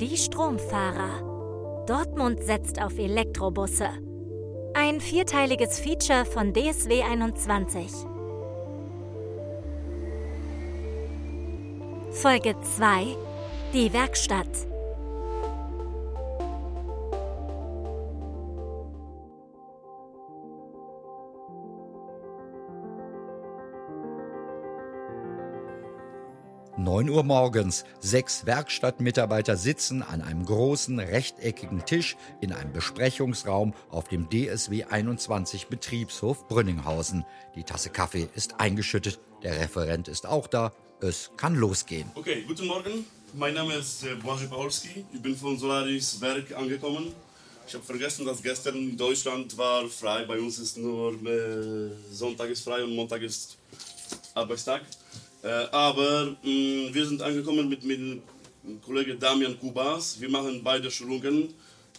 Die Stromfahrer. Dortmund setzt auf Elektrobusse. Ein vierteiliges Feature von DSW 21. Folge 2. Die Werkstatt. 9 Uhr morgens. Sechs Werkstattmitarbeiter sitzen an einem großen rechteckigen Tisch in einem Besprechungsraum auf dem DSW 21 Betriebshof Brünninghausen. Die Tasse Kaffee ist eingeschüttet. Der Referent ist auch da. Es kann losgehen. Okay, guten Morgen. Mein Name ist äh, Błażej Paulski. Ich bin von Solaris Werk angekommen. Ich habe vergessen, dass gestern in Deutschland war frei. Bei uns ist nur äh, Sonntag ist frei und Montag ist Arbeitstag. Äh, aber mh, mm, wir sind angekommen mit, mit dem Kollegen Damian Kubas. Wir machen beide Schulungen.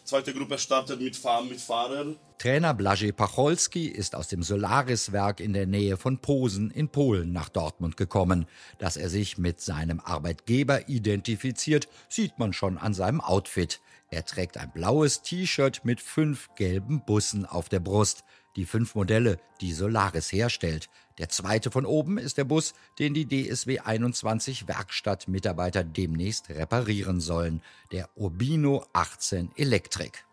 Zweite Gruppe startet mit, Fahr mit Fahrer. Trainer Blażej Pacholski ist aus dem Solaris-Werk in der Nähe von Posen in Polen nach Dortmund gekommen. Dass er sich mit seinem Arbeitgeber identifiziert, sieht man schon an seinem Outfit. Er trägt ein blaues T-Shirt mit fünf gelben Bussen auf der Brust die fünf Modelle, die Solaris herstellt. Der zweite von oben ist der Bus, den die DSW 21 Werkstattmitarbeiter demnächst reparieren sollen, der Urbino 18 Elektrik.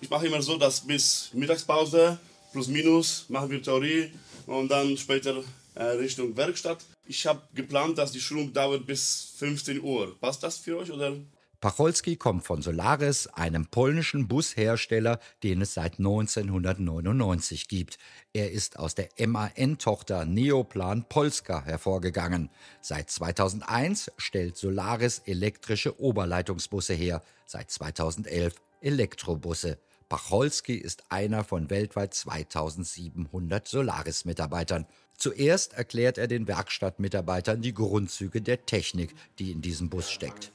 Ich mache immer so, dass bis Mittagspause plus minus machen wir Theorie und dann später äh, Richtung Werkstatt. Ich habe geplant, dass die Schulung dauert bis 15 Uhr. Passt das für euch oder? Pacholski kommt von Solaris, einem polnischen Bushersteller, den es seit 1999 gibt. Er ist aus der MAN-Tochter Neoplan Polska hervorgegangen. Seit 2001 stellt Solaris elektrische Oberleitungsbusse her, seit 2011 Elektrobusse. Pacholski ist einer von weltweit 2700 Solaris-Mitarbeitern. Zuerst erklärt er den Werkstattmitarbeitern die Grundzüge der Technik, die in diesem Bus steckt.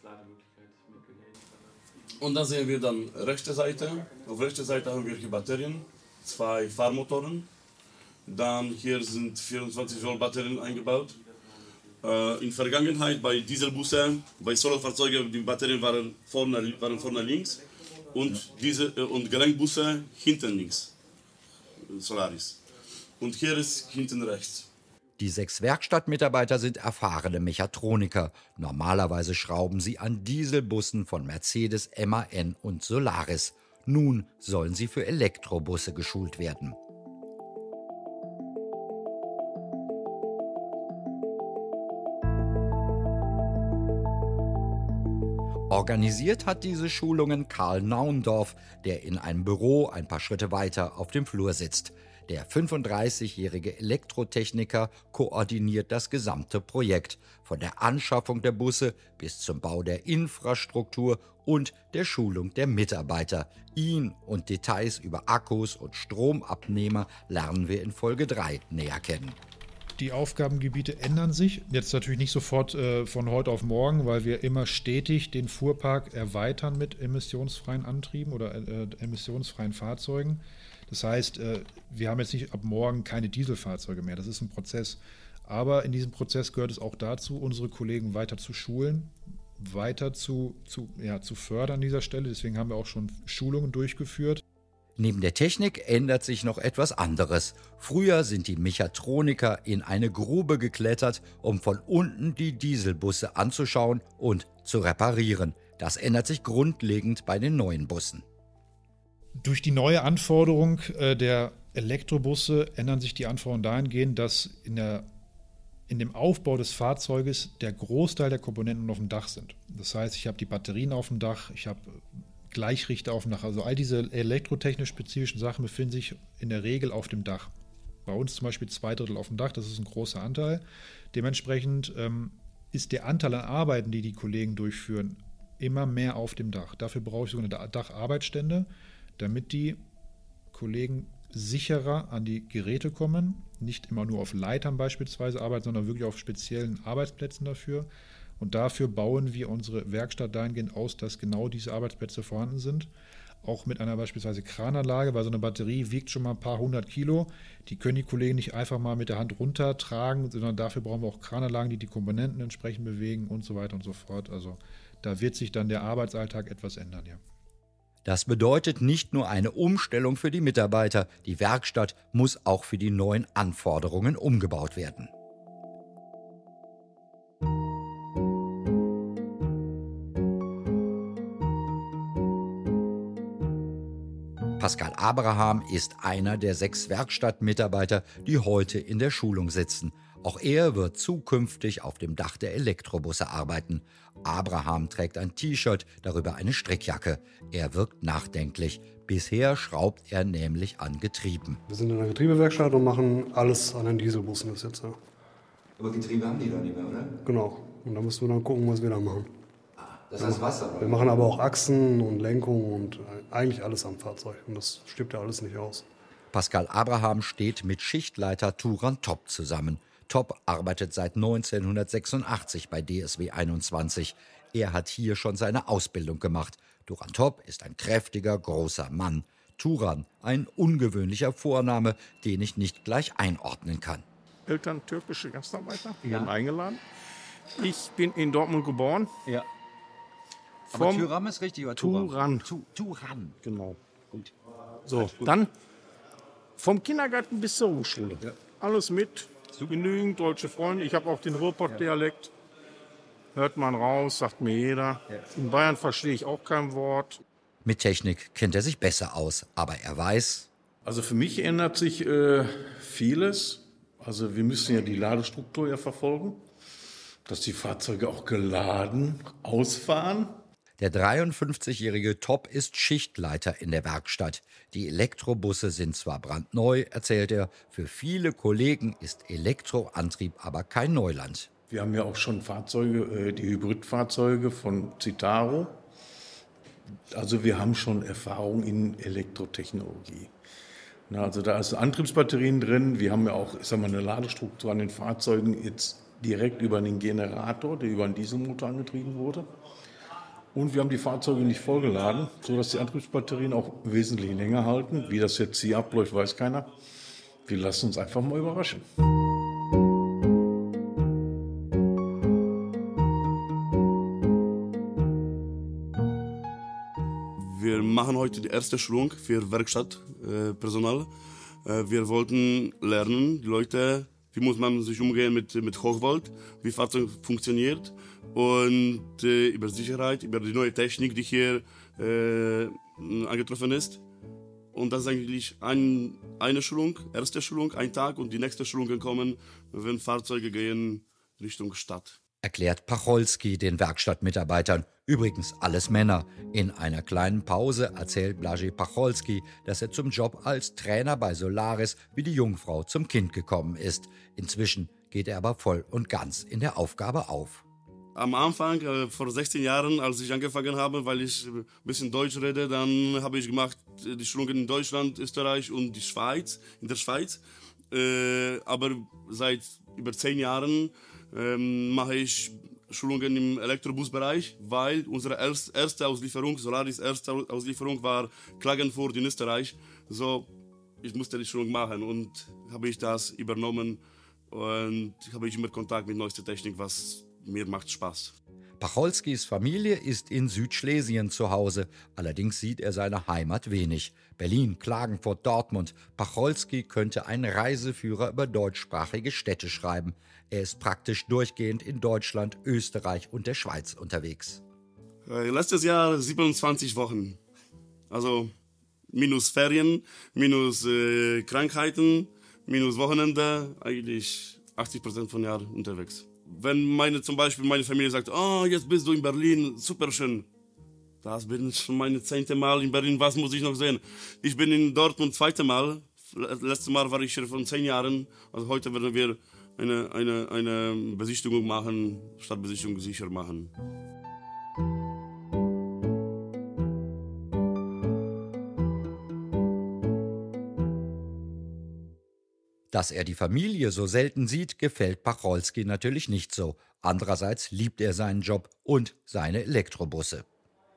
Und dann sehen wir dann rechte Seite. Auf rechter Seite haben wir hier Batterien, zwei Fahrmotoren. Dann hier sind 24 Volt Batterien eingebaut. Äh, in Vergangenheit bei Dieselbussen, bei Solarfahrzeugen, die Batterien waren vorne, waren vorne links und, diese, äh, und Gelenkbusse hinten links. Solaris. Und hier ist hinten rechts. Die sechs Werkstattmitarbeiter sind erfahrene Mechatroniker. Normalerweise schrauben sie an Dieselbussen von Mercedes, MAN und Solaris. Nun sollen sie für Elektrobusse geschult werden. Organisiert hat diese Schulungen Karl Naundorf, der in einem Büro ein paar Schritte weiter auf dem Flur sitzt. Der 35-jährige Elektrotechniker koordiniert das gesamte Projekt, von der Anschaffung der Busse bis zum Bau der Infrastruktur und der Schulung der Mitarbeiter. Ihn und Details über Akkus und Stromabnehmer lernen wir in Folge 3 näher kennen. Die Aufgabengebiete ändern sich. Jetzt natürlich nicht sofort äh, von heute auf morgen, weil wir immer stetig den Fuhrpark erweitern mit emissionsfreien Antrieben oder äh, emissionsfreien Fahrzeugen. Das heißt, äh, wir haben jetzt nicht ab morgen keine Dieselfahrzeuge mehr. Das ist ein Prozess. Aber in diesem Prozess gehört es auch dazu, unsere Kollegen weiter zu schulen, weiter zu, zu, ja, zu fördern an dieser Stelle. Deswegen haben wir auch schon Schulungen durchgeführt. Neben der Technik ändert sich noch etwas anderes. Früher sind die Mechatroniker in eine Grube geklettert, um von unten die Dieselbusse anzuschauen und zu reparieren. Das ändert sich grundlegend bei den neuen Bussen. Durch die neue Anforderung äh, der Elektrobusse ändern sich die Anforderungen dahingehend, dass in, der, in dem Aufbau des Fahrzeuges der Großteil der Komponenten auf dem Dach sind. Das heißt, ich habe die Batterien auf dem Dach, ich habe Gleichrichter auf dem Dach. Also all diese elektrotechnisch spezifischen Sachen befinden sich in der Regel auf dem Dach. Bei uns zum Beispiel zwei Drittel auf dem Dach, das ist ein großer Anteil. Dementsprechend ähm, ist der Anteil an Arbeiten, die die Kollegen durchführen, immer mehr auf dem Dach. Dafür brauche ich sogenannte Dacharbeitsstände damit die Kollegen sicherer an die Geräte kommen, nicht immer nur auf Leitern beispielsweise arbeiten, sondern wirklich auf speziellen Arbeitsplätzen dafür. Und dafür bauen wir unsere Werkstatt dahingehend aus, dass genau diese Arbeitsplätze vorhanden sind. Auch mit einer beispielsweise Krananlage, weil so eine Batterie wiegt schon mal ein paar hundert Kilo. Die können die Kollegen nicht einfach mal mit der Hand runtertragen, sondern dafür brauchen wir auch Krananlagen, die die Komponenten entsprechend bewegen und so weiter und so fort. Also Da wird sich dann der Arbeitsalltag etwas ändern, ja. Das bedeutet nicht nur eine Umstellung für die Mitarbeiter, die Werkstatt muss auch für die neuen Anforderungen umgebaut werden. Pascal Abraham ist einer der sechs Werkstattmitarbeiter, die heute in der Schulung sitzen. Auch er wird zukünftig auf dem Dach der Elektrobusse arbeiten. Abraham trägt ein T-Shirt, darüber eine Strickjacke. Er wirkt nachdenklich. Bisher schraubt er nämlich an Getrieben. Wir sind in der Getriebewerkstatt und machen alles an den Dieselbussen bis jetzt. Ja. Aber Getriebe haben die da nicht mehr, oder? Genau. Und da müssen wir dann gucken, was wir da machen. Das heißt Wasser. Wir machen aber auch Achsen und Lenkung und eigentlich alles am Fahrzeug. Und das stirbt ja alles nicht aus. Pascal Abraham steht mit Schichtleiter Turan Top zusammen. Top arbeitet seit 1986 bei DSW 21. Er hat hier schon seine Ausbildung gemacht. Turan Top ist ein kräftiger, großer Mann. Turan, ein ungewöhnlicher Vorname, den ich nicht gleich einordnen kann. Eltern türkische Gastarbeiter, ja. haben eingeladen. Ich bin in Dortmund geboren. Ja. Aber Tyram ist richtig, oder Turan? Turan. Turan. Genau. Gut. So, gut. dann vom Kindergarten bis zur Hochschule. Ja. Alles mit. Super. Genügend deutsche Freunde. Ich habe auch den Ruhrpott-Dialekt. Hört man raus, sagt mir jeder. In Bayern verstehe ich auch kein Wort. Mit Technik kennt er sich besser aus, aber er weiß. Also für mich ändert sich äh, vieles. Also wir müssen ja die Ladestruktur ja verfolgen, dass die Fahrzeuge auch geladen ausfahren. Der 53-jährige Top ist Schichtleiter in der Werkstatt. Die Elektrobusse sind zwar brandneu, erzählt er, für viele Kollegen ist Elektroantrieb aber kein Neuland. Wir haben ja auch schon Fahrzeuge, äh, die Hybridfahrzeuge von Citaro. Also wir haben schon Erfahrung in Elektrotechnologie. also da ist Antriebsbatterien drin. Wir haben ja auch, ich sag mal, eine Ladestruktur an den Fahrzeugen jetzt direkt über einen Generator, der über einen Dieselmotor angetrieben wurde. Und wir haben die Fahrzeuge nicht vollgeladen, sodass die Antriebsbatterien auch wesentlich länger halten. Wie das jetzt hier abläuft, weiß keiner. Wir lassen uns einfach mal überraschen. Wir machen heute die erste Schulung für Werkstattpersonal. Äh, wir wollten lernen, die Leute, wie muss man sich umgehen mit, mit Hochvolt, wie Fahrzeug funktioniert und äh, über Sicherheit, über die neue Technik, die hier äh, angetroffen ist. Und das ist eigentlich ein, eine Schulung, erste Schulung, ein Tag und die nächste Schulung kommen, wenn Fahrzeuge gehen Richtung Stadt. Erklärt Pacholski den Werkstattmitarbeitern. Übrigens alles Männer. In einer kleinen Pause erzählt Blażej Pacholski, dass er zum Job als Trainer bei Solaris wie die Jungfrau zum Kind gekommen ist. Inzwischen geht er aber voll und ganz in der Aufgabe auf am Anfang, äh, vor 16 Jahren, als ich angefangen habe, weil ich ein bisschen Deutsch rede, dann habe ich gemacht äh, die Schulungen in Deutschland, Österreich und die Schweiz, in der Schweiz. Äh, aber seit über 10 Jahren ähm, mache ich Schulungen im Elektrobusbereich, weil unsere erste Auslieferung, Solaris erste Auslieferung war Klagenfurt in Österreich. So, ich musste die Schulung machen und habe ich das übernommen und habe ich immer Kontakt mit neuester Technik, was mir macht Spaß. Pacholskis Familie ist in Südschlesien zu Hause, allerdings sieht er seine Heimat wenig. Berlin, Klagenfurt, Dortmund. Pacholski könnte einen Reiseführer über deutschsprachige Städte schreiben. Er ist praktisch durchgehend in Deutschland, Österreich und der Schweiz unterwegs. Äh, letztes Jahr 27 Wochen. Also minus Ferien, minus äh, Krankheiten, minus Wochenende, eigentlich 80 Prozent von Jahr unterwegs wenn meine zum Beispiel meine Familie sagt, oh, jetzt bist du in Berlin, super schön. Das bin schon meine zehnte Mal in Berlin, was muss ich noch sehen? Ich bin in Dortmund zweite Mal. Letztes Mal war ich hier von zehn Jahren. Also heute werden wir eine, eine, eine Besichtigung machen, Stadtbesichtigung sicher machen. Dass er die Familie so selten sieht, gefällt Pacholski natürlich nicht so. Andererseits liebt er seinen Job und seine Elektrobusse.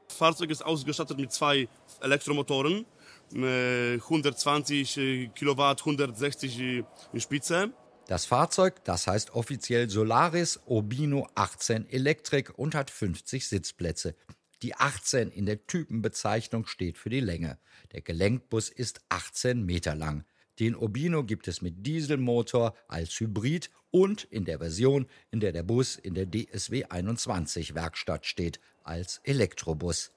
Das Fahrzeug ist ausgestattet mit zwei Elektromotoren, 120 Kilowatt, 160 in Spitze. Das Fahrzeug, das heißt offiziell Solaris Urbino 18 Electric und hat 50 Sitzplätze. Die 18 in der Typenbezeichnung steht für die Länge. Der Gelenkbus ist 18 Meter lang. Den Urbino gibt es mit Dieselmotor als Hybrid und in der Version, in der der Bus in der DSW 21 Werkstatt steht, als Elektrobus.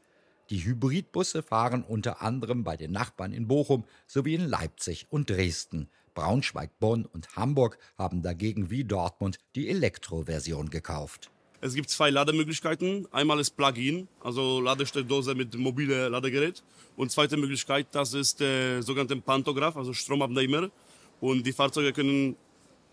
Die Hybridbusse fahren unter anderem bei den Nachbarn in Bochum sowie in Leipzig und Dresden. Braunschweig, Bonn und Hamburg haben dagegen wie Dortmund die Elektroversion gekauft. Es gibt zwei Lademöglichkeiten. Einmal ist Plug-in, also Ladesteckdose mit mobilem Ladegerät. Und zweite Möglichkeit, das ist der sogenannte Pantograph, also Stromabnehmer. Und die Fahrzeuge können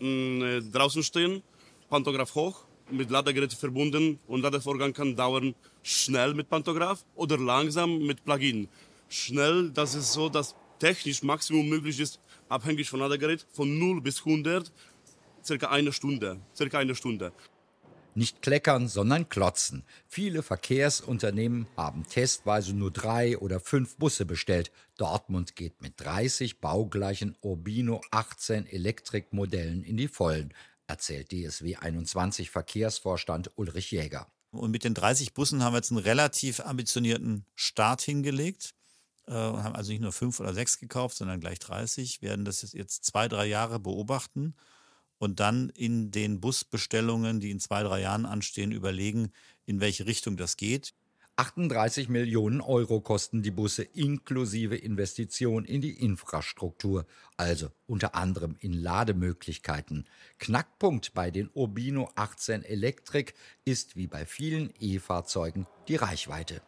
mh, mm, äh, draußen stehen, Pantograph hoch, mit Ladegerät verbunden und Ladevorgang kann dauern schnell mit Pantograph oder langsam mit Plug-in. Schnell, das ist so, dass technisch Maximum möglich ist, abhängig von Ladegerät, von 0 bis 100, circa eine Stunde. Circa eine Stunde. Nicht kleckern, sondern klotzen. Viele Verkehrsunternehmen haben testweise nur drei oder fünf Busse bestellt. Dortmund geht mit 30 baugleichen Urbino 18 Elektrikmodellen in die Vollen, erzählt DSW 21 Verkehrsvorstand Ulrich Jäger. Und mit den 30 Bussen haben wir jetzt einen relativ ambitionierten Start hingelegt äh, und haben also nicht nur fünf oder sechs gekauft, sondern gleich 30, werden das jetzt zwei, drei Jahre beobachten und dann in den Busbestellungen, die in zwei, drei Jahren anstehen, überlegen, in welche Richtung das geht. 38 Millionen Euro kosten die Busse inklusive Investition in die Infrastruktur, also unter anderem in Lademöglichkeiten. Knackpunkt bei den Urbino 18 Elektrik ist wie bei vielen E-Fahrzeugen die Reichweite.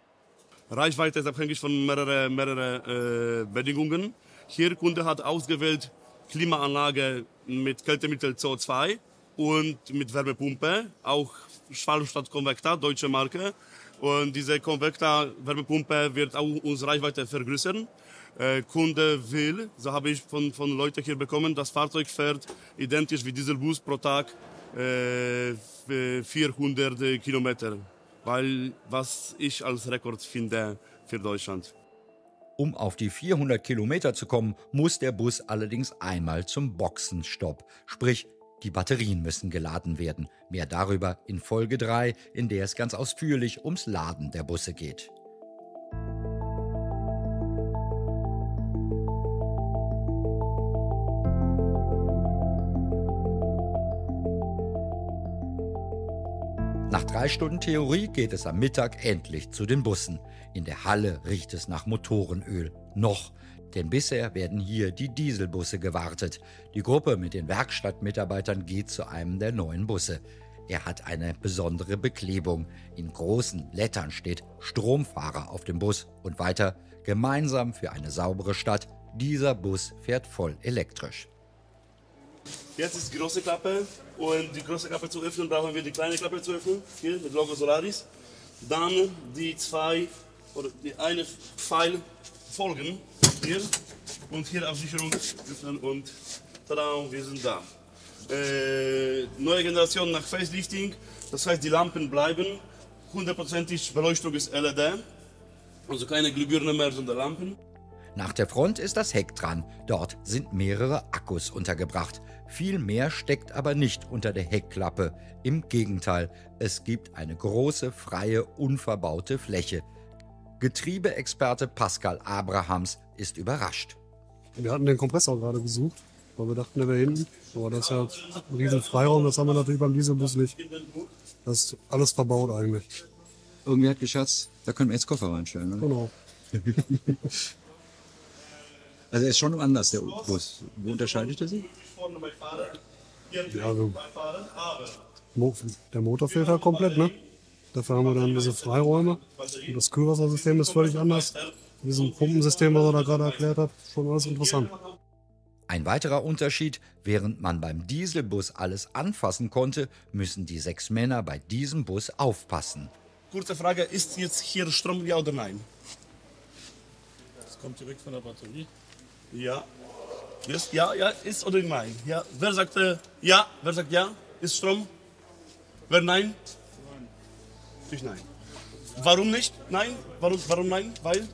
Reichweite ist abhängig von mehreren mehrere, äh, Bedingungen. Hier Kunde hat ausgewählt Klimaanlage mit Kältemittel CO2 und mit Wärmepumpe, auch Schwalmstadt Convecta, deutsche Marke. Und diese Convecta Wärmepumpe wird auch unsere Reichweite vergrößern. Äh, Kunde will, so habe ich von, von Leuten hier bekommen, das Fahrzeug fährt identisch wie Dieselbus pro Tag äh, 400 Kilometer. Weil, was ich als Rekord finde für Deutschland. Um auf die 400 Kilometer zu kommen, muss der Bus allerdings einmal zum Boxenstopp. Sprich, die Batterien müssen geladen werden. Mehr darüber in Folge 3, in der es ganz ausführlich ums Laden der Busse geht. Drei Stunden Theorie geht es am Mittag endlich zu den Bussen. In der Halle riecht es nach Motorenöl. Noch. Denn bisher werden hier die Dieselbusse gewartet. Die Gruppe mit den Werkstattmitarbeitern geht zu einem der neuen Busse. Er hat eine besondere Beklebung. In großen Lettern steht Stromfahrer auf dem Bus und weiter gemeinsam für eine saubere Stadt. Dieser Bus fährt voll elektrisch. Jetzt ist die große Klappe und die große Klappe zu öffnen, brauchen wir die kleine Klappe zu öffnen, hier mit Logo Solaris. Dann die zwei oder die eine Pfeil folgen, hier und hier Absicherung öffnen und tada, wir sind da. Äh, neue Generation nach Facelifting, das heißt die Lampen bleiben, hundertprozentig Beleuchtung ist LED, also keine Glühbirne mehr, sondern Lampen. Nach der Front ist das Heck dran. Dort sind mehrere Akkus untergebracht. Viel mehr steckt aber nicht unter der Heckklappe. Im Gegenteil, es gibt eine große, freie, unverbaute Fläche. Getriebeexperte Pascal Abrahams ist überrascht. Wir hatten den Kompressor gerade gesucht, weil wir dachten, der wäre hinten. Aber das ist ja ein riesen Freiraum, das haben wir natürlich beim Dieselbus nicht. Das ist alles verbaut eigentlich. Irgendwie hat geschätzt, da können wir jetzt Koffer reinstellen. Oder? Genau. Also er ist schon anders, der Bus. Wo unterscheidet er sich? Ja, also, der Motor fehlt halt komplett, ne? Dafür haben wir dann diese Freiräume. Und das Kühlwassersystem ist völlig anders. Diesem Pumpensystem, was er da gerade erklärt hat, schon alles interessant. Ein weiterer Unterschied, während man beim Dieselbus alles anfassen konnte, müssen die sechs Männer bei diesem Bus aufpassen. Kurze Frage, ist jetzt hier Strom ja oder nein? Das kommt direkt von der Batterie. Ja. Ist, ja, ja, ist oder nein? Ja. Wer sagt äh, ja? Wer sagt ja? Ist Strom? Wer nein? Nein. Ich nein. Warum nicht? Nein? Warum, warum nein? Weil?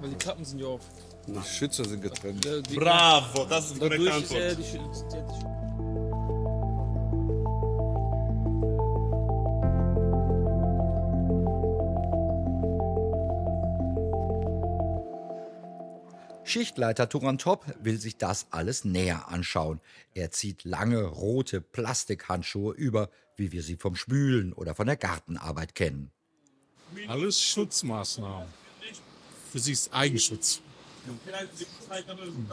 Weil die Klappen sind ja auf. Die Schützer sind getrennt. Bravo, das ist eine korrekte Antwort. Ist, Schichtleiter Turantop will sich das alles näher anschauen. Er zieht lange rote Plastikhandschuhe über, wie wir sie vom Spülen oder von der Gartenarbeit kennen. Alles Schutzmaßnahmen. Für sich Eigenschutz.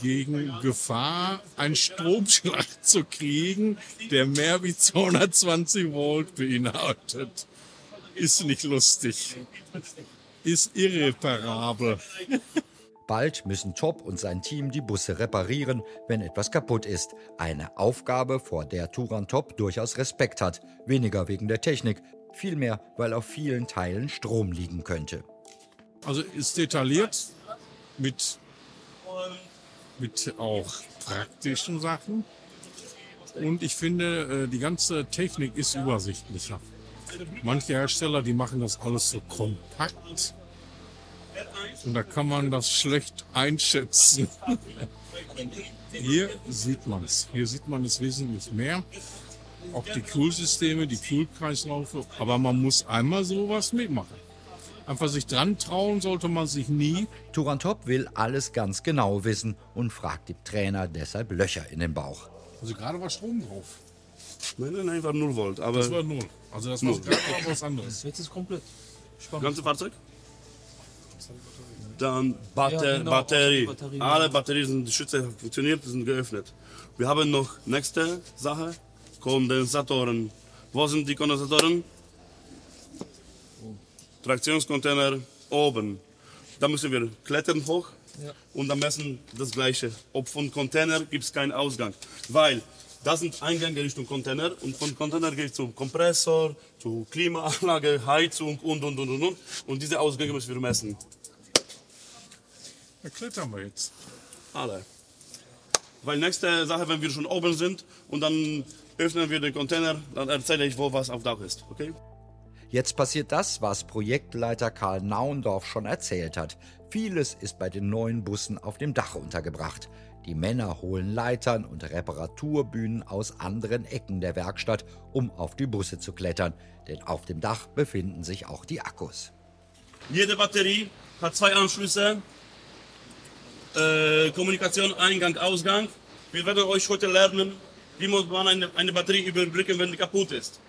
Gegen Gefahr, einen Stromschlag zu kriegen, der mehr wie 220 Volt beinhaltet. Ist nicht lustig. Ist irreparabel. Bald müssen Top und sein Team die Busse reparieren, wenn etwas kaputt ist. Eine Aufgabe, vor der Turan Top durchaus Respekt hat. Weniger wegen der Technik, vielmehr, weil auf vielen Teilen Strom liegen könnte. Also ist detailliert mit, mit auch praktischen Sachen. Und ich finde, äh, die ganze Technik ist übersichtlicher. Manche Hersteller, die machen das alles so kompakt. Und da kann man das schlecht einschätzen. Hier sieht man es. Hier sieht man es wesentlich mehr. Auch die Kühlsysteme, die Kühlkreislaufe. Aber man muss einmal sowas mitmachen. Einfach sich dran trauen sollte man sich nie. Turantop will alles ganz genau wissen und fragt dem Trainer deshalb Löcher in den Bauch. Also gerade war Strom drauf. Nein, nein, nein, war 0 Volt. Aber Das war null. Also das war was anderes. Jetzt ist komplett. ganze Fahrzeug? Dann Batter Ja, genau, Batterie. Batterie. Alle Batterien sind, die Schütze funktioniert, sind geöffnet. Wir haben noch nächste Sache, Kondensatoren. Wo sind die Kondensatoren? Traktionscontainer oben. Da müssen wir klettern hoch und dann messen das gleiche. Ob von Container gibt es keinen Ausgang. Weil das sind Eingänge Richtung Container und von Container geht es zum Kompressor, zu Klimaanlage, Heizung und und und und und. Und diese Ausgänge müssen wir messen. Da klettern wir jetzt. Alle. Weil nächste Sache, wenn wir schon oben sind und dann öffnen wir den Container, dann erzähle ich, wo was auf Dach ist. Okay? Jetzt passiert das, was Projektleiter Karl Naundorf schon erzählt hat. Vieles ist bei den neuen Bussen auf dem Dach untergebracht. Die Männer holen Leitern und Reparaturbühnen aus anderen Ecken der Werkstatt, um auf die Busse zu klettern. Denn auf dem Dach befinden sich auch die Akkus. Jede Batterie hat zwei Anschlüsse. Äh, Kommunikation, Eingang, Ausgang. Wir werden euch heute lernen, wie muss man eine, eine Batterie überbrücken, wenn die kaputt ist.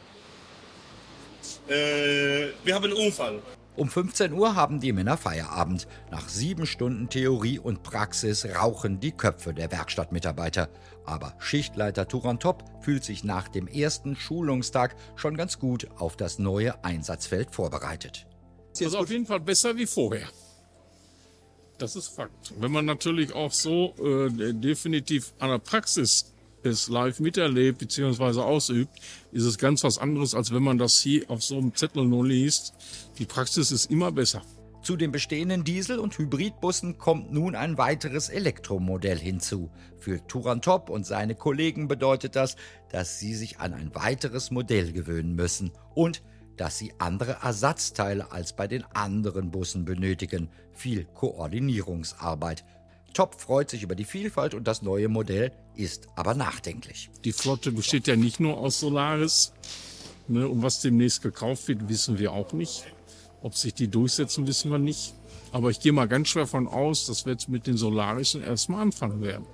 Äh, wir haben einen Unfall. Um 15 Uhr haben die Männer Feierabend. Nach sieben Stunden Theorie und Praxis rauchen die Köpfe der Werkstattmitarbeiter. Aber Schichtleiter Turantop fühlt sich nach dem ersten Schulungstag schon ganz gut auf das neue Einsatzfeld vorbereitet. Also auf jeden Fall besser wie vorher. Das ist Fakt. Wenn man natürlich auch so äh, definitiv an der Praxis es live miterlebt bzw. ausübt, ist es ganz was anderes, als wenn man das hier auf so einem Zettel nur liest. Die Praxis ist immer besser. Zu den bestehenden Diesel- und Hybridbussen kommt nun ein weiteres Elektromodell hinzu. Für Turantop und seine Kollegen bedeutet das, dass sie sich an ein weiteres Modell gewöhnen müssen und dass sie andere Ersatzteile als bei den anderen Bussen benötigen. Viel Koordinierungsarbeit. Top freut sich über die Vielfalt und das neue Modell ist aber nachdenklich. Die Flotte besteht ja nicht nur aus Solaris. Ne, und was demnächst gekauft wird, wissen wir auch nicht. Ob sich die durchsetzen, wissen wir nicht. Aber ich gehe mal ganz schwer von aus, dass wir jetzt mit den Solarischen erstmal anfangen werden.